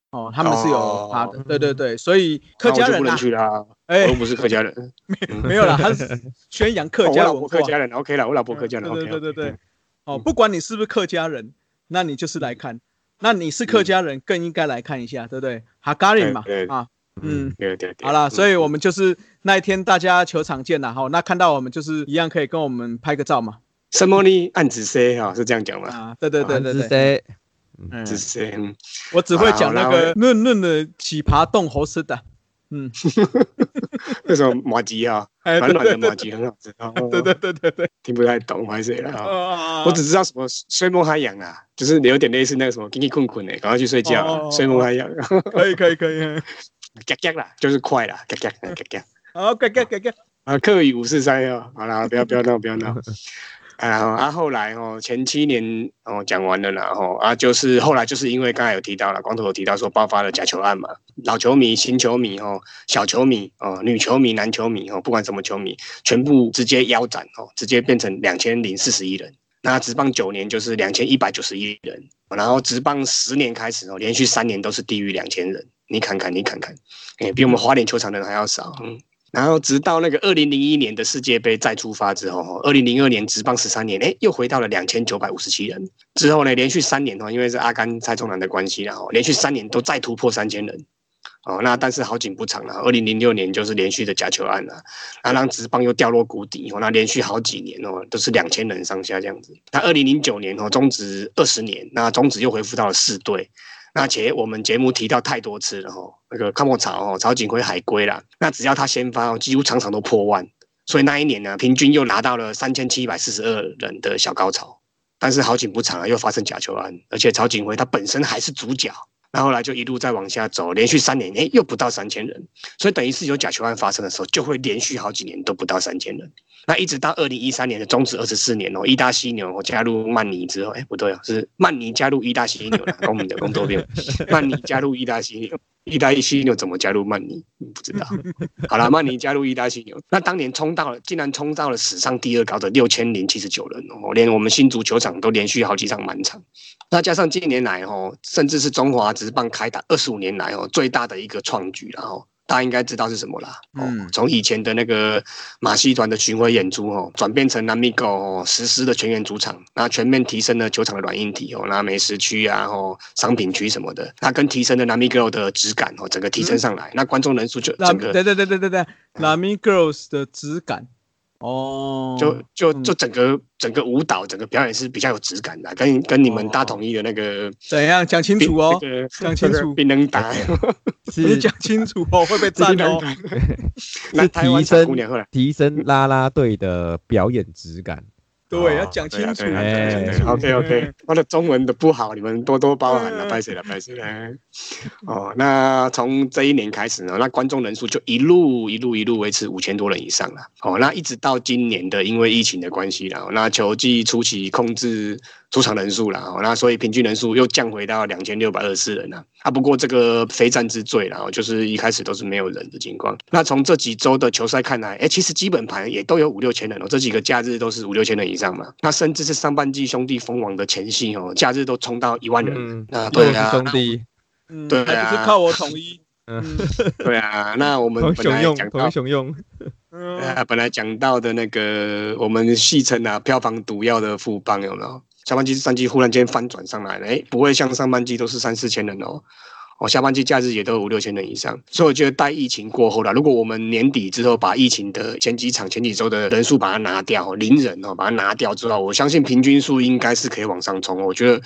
哦，他们是有趴的，哦对对对，所以客家人啊哎我又，不是客家人，没有啦，他是 宣扬客家文化，客家人，OK 了，我老婆客家人对，OK，对对对对，哦，嗯不管你是不是客家人，那你就是来看。那你是客家人，更应该来看一下，对不对？哈嘎林嘛啊，嗯，对对对，好啦，所以以我们就是那一天大家球场见啦，哈，那看到我们就是一样可以跟我们拍个照嘛，什么呢？暗指 C 哈，是这样讲吗？啊，对对对对对，是谁？嗯。指 C，嗯。我只会讲那好个嫩嫩的奇葩冻猴丝的，嗯，那什么马吉啊？哎，软软对对对的马吉很好吃，哦。对对对对对，听不太懂，还是啦。啊我只知道什么睡梦海洋啊，就是有点类似那个什么给你困困的，赶快去睡觉睡梦海洋，可以可以可以，嘎嘎啦，就是快啦，嘎嘎嘎嘎。好，嘎嘎嘎嘎，啊，客语五四三哦，好啦，不要不要闹，不要闹。啊，啊，后来哦，前七年哦讲完了啦，然后啊，就是后来就是因为刚才有提到了，光头有提到说爆发了假球案嘛，老球迷、新球迷哦，小球迷哦，女球迷、男球迷哦，不管什么球迷，全部直接腰斩哦，直接变成两千零四十一人。那职棒九年就是两千一百九十一人，然后职棒十年开始哦，连续三年都是低于两千人，你看看，你看看，哎，比我们花莲球场的人还要少，嗯。然后直到那个二零零一年的世界杯再出发之后，二零零二年职棒十三年，哎，又回到了两千九百五十七人。之后呢，连续三年哦，因为是阿甘蔡宗南的关系，然后连续三年都再突破三千人。哦，那但是好景不长了，二零零六年就是连续的假球案了，啊，让职棒又掉落谷底。哦，那连续好几年哦，都是两千人上下这样子。那二零零九年哦，终止二十年，那中止又恢复到了四队。那且我们节目提到太多次了哈，那个康莫潮哦，曹景辉海归啦，那只要他先发，几乎场场都破万，所以那一年呢，平均又拿到了三千七百四十二人的小高潮。但是好景不长啊，又发生假球案，而且曹景辉他本身还是主角。那后来就一路再往下走，连续三年，哎，又不到三千人，所以等于是有假球案发生的时候，就会连续好几年都不到三千人。那一直到二零一三年的终止二十四年哦，意大犀牛加入曼尼之后，哎，不对哦，是曼尼加入意大犀牛了，我们的工作变，曼尼加入意大犀牛。意大利犀牛怎么加入曼尼？不知道。好了，曼尼加入意大利犀牛，那当年冲到了，竟然冲到了史上第二高的六千零七十九人哦，连我们新足球场都连续好几场满场。那加上近年来哦，甚至是中华职棒开打二十五年来哦，最大的一个创举，然后。大家应该知道是什么啦。哦，从以前的那个马戏团的巡回演出哦，转变成南米狗哦实施的全员主场，那全面提升了球场的软硬体哦，那美食区啊，哦商品区什么的，那跟提升的南米 girl 的质感哦，整个提升上来，那观众人数就整个对对对对对对，南米 girls 的质感。哦，就就就整个整个舞蹈整个表演是比较有质感的，跟跟你们大统一的那个怎样？讲清楚哦，讲清楚，冰能打，你讲清楚哦，会被赞哦。是提升提升啦啦队的表演质感。对，要讲清楚。OK OK，我的中文的不好，你们多多包涵了，拜谢了，拜谢了。哦，那从这一年开始呢，那观众人数就一路一路一路维持五千多人以上了。哦，那一直到今年的，因为疫情的关系了，那球季初期控制。出场人数了，那所以平均人数又降回到两千六百二十四人了。啊，不过这个非战之罪然后就是一开始都是没有人的情况。那从这几周的球赛看来，哎，其实基本盘也都有五六千人哦。这几个假日都是五六千人以上嘛。那甚至是上半季兄弟封王的前夕哦，假日都冲到一万人。那对啊，兄弟，对啊，不是靠我统一。嗯，对啊。那我们本来讲到雄用，呃，本来讲到的那个我们戏称啊票房毒药的副帮有没有？下半季、上季忽然间翻转上来了，哎，不会像上半季都是三四千人哦，哦，下半季假日也都五六千人以上，所以我觉得待疫情过后了，如果我们年底之后把疫情的前几场、前几周的人数把它拿掉，零人哦，把它拿掉之后，我相信平均数应该是可以往上冲，我觉得。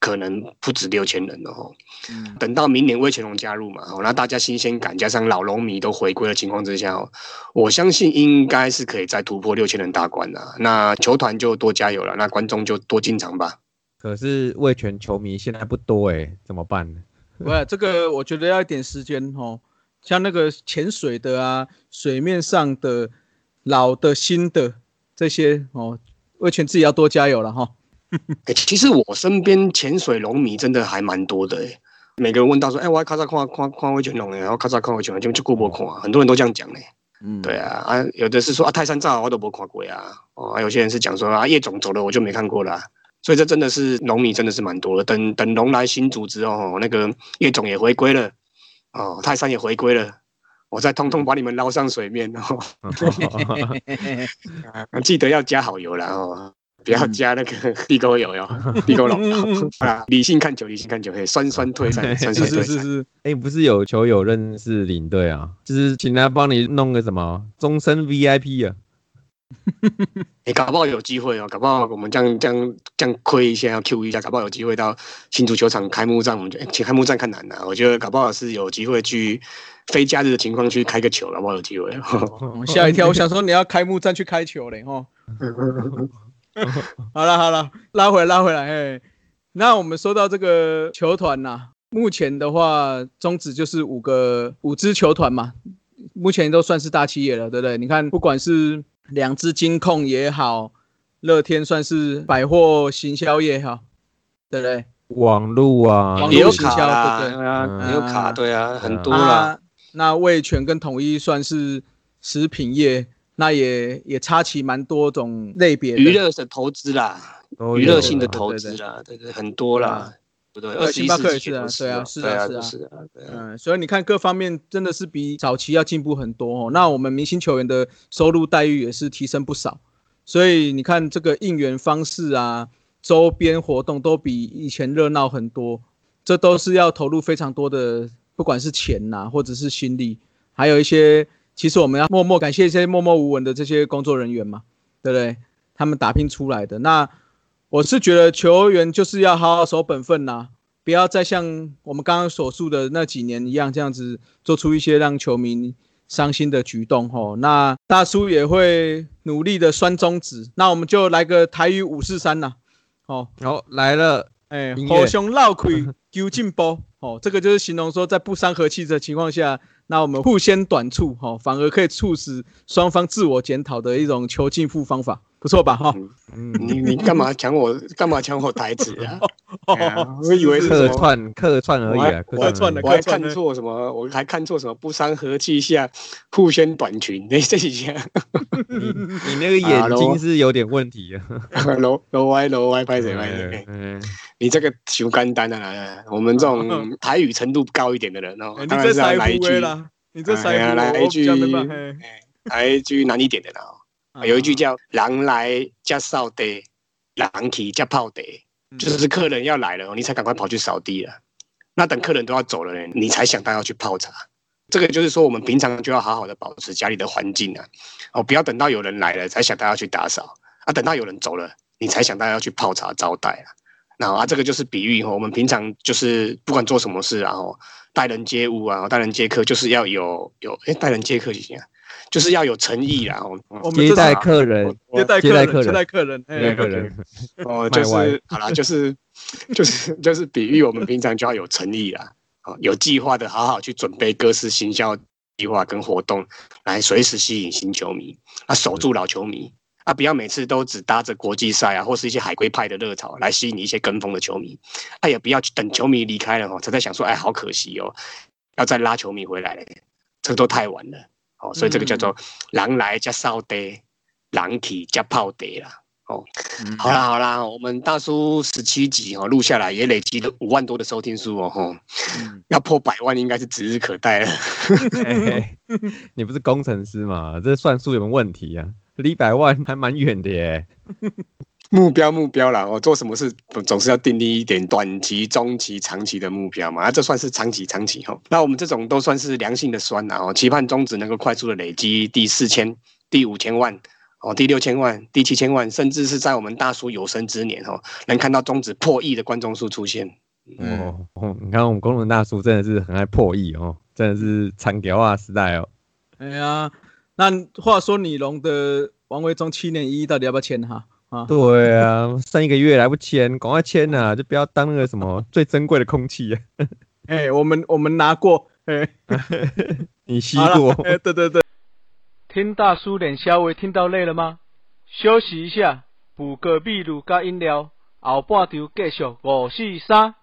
可能不止六千人了哦。等到明年魏全龙加入嘛，那大家新鲜感加上老龙迷都回归的情况之下哦，我相信应该是可以再突破六千人大关的。那球团就多加油了，那观众就多进场吧。可是魏全球迷现在不多哎，怎么办呢？不，这个我觉得要一点时间哦。像那个潜水的啊，水面上的老的、新的这些哦，魏全自己要多加油了哈。哎，其实我身边潜水龙迷真的还蛮多的哎。每个人问到说，哎，我要咔嚓看看看威全龙哎，然后咔嚓看威全龙就就过不看，很多人都这样讲嘞。嗯，对啊，啊，有的是说啊，泰山照我都没看过呀。哦，有些人是讲说啊，叶总走了我就没看过了。所以这真的是龙迷真的是蛮多的。等等龙来新组织哦，那个叶总也回归了，哦，泰山也回归了，我再通通把你们捞上水面哦。记得要加好油了哦。不要加那个地沟油哟，地沟龙啊！理性看球，理性看球，嘿，酸酸退散，酸酸退散。哎，不是有球友认识领队啊？就是请他帮你弄个什么终身 VIP 啊？哎，搞不好有机会哦，搞不好我们这样这样这样亏一下，要 Q 一下，搞不好有机会到新足球场开幕战，我们就请开幕战看难了。我觉得搞不好是有机会去非假日的情况去开个球，搞不好有机会。吓一跳，我想说你要开幕战去开球嘞，哈。好了好了，拉回来拉回来，哎，那我们说到这个球团呐，目前的话宗旨就是五个五支球团嘛，目前都算是大企业了，对不对？你看，不管是两支金控也好，乐天算是百货行销业哈，对不对？网路啊，也有行销对啊，也有卡对啊，很多啦。那味全跟统一算是食品业。那也也插起蛮多种类别娱乐的投资啦，娱乐性的投资啦，对对，很多啦，对不对？星巴克也是啊，对啊，是啊，是啊，是啊，嗯，所以你看各方面真的是比早期要进步很多哦。那我们明星球员的收入待遇也是提升不少，所以你看这个应援方式啊，周边活动都比以前热闹很多，这都是要投入非常多的，不管是钱呐，或者是心力，还有一些。其实我们要默默感谢一些默默无闻的这些工作人员嘛，对不对？他们打拼出来的。那我是觉得球员就是要好好守本分呐，不不要再像我们刚刚所述的那几年一样，这样子做出一些让球迷伤心的举动吼。那大叔也会努力的拴中指。那我们就来个台语五四三呐，哦，好来了，哎，音乐互相绕开，求进步。哦，这个就是形容说，在不伤和气的情况下，那我们互相短处，哈、反而可以促使双方自我检讨的一种求进步方法，不错吧？哈、嗯，你你干嘛抢我干嘛抢我台词啊？我以为是客。串客串而已啊，我客串的而已我还客串看错什么？我还看错什么？不伤和气下，互先短裙。那这一下，你你那个眼睛是有点问题啊。楼楼歪楼歪，拍谁拍谁？嗯，你这个修干单啊！我们这种台语程度高一点的人哦哎，你当然是来一句，啦，你这哎呀腮胡，我来一句来一句难一点的啦有一句叫“狼来加扫地，狼去加泡地”，嗯就是客人要来了，你才赶快跑去扫地了。那等客人都要走了，你才想到要去泡茶。这个就是说，我们平常就要好好的保持家里的环境啊，哦，不要等到有人来了才想到要去打扫啊，等到有人走了，你才想到要去泡茶招待啊。那啊，这个就是比喻哦，我们平常就是不管做什么事啊，哦，待人接物啊，待人接客，就是要有有哎，待人接客就行啊，就是要有诚意啦。哦，接待我们接待客人，接待客人接待客人，接待哎客人，哦，就是好啦，就是 就是就是比喻我们平常就要有诚意啦，哦，有计划的好好去准备各式行销计划跟活动，来随时吸引新球迷，啊，守住老球迷。啊，不要每次都只搭着国际赛啊，或是一些海归派的热潮来吸引一些跟风的球迷。啊，也不要去等球迷离开了哦，才在想说，哎，好可惜哦，要再拉球迷回来了，这都太晚了。哦，所以这个叫做狼来加烧爹，狼去加泡爹啦。哦，嗯好啦好啦，我们大叔十七集哦录下来也累积了五万多的收听数哦，吼，嗯要破百万应该是指日可待了。你不是工程师嘛？这算术有没有问题啊？离百万还蛮远的耶。目标目标啦，我、做什么事总是要定立一点短期、中期、长期的目标嘛，啊，这算是长期长期哈。那我们这种都算是良性的酸啦哦，期盼中值能够快速的累积第四千、第五千万。哦，第六千万、第七千万，甚至是在我们大叔有生之年哦，能看到中指破亿的观众数出现。哦哦，你看我们工人大叔真的是很爱破亿哦，真的是长条啊时代哦。哎呀，那话说你龙的王维忠七年一到底要不要签哈？啊，对啊，剩一个月来不签，赶快签呐、就不要当那个什么最珍贵的空气啊！哎，我们我们拿过，哎，你吸过，哎，对对对。听大叔脸稍微听到累了吗？休息一下，补个秘鲁加饮料，后半场继续五四三。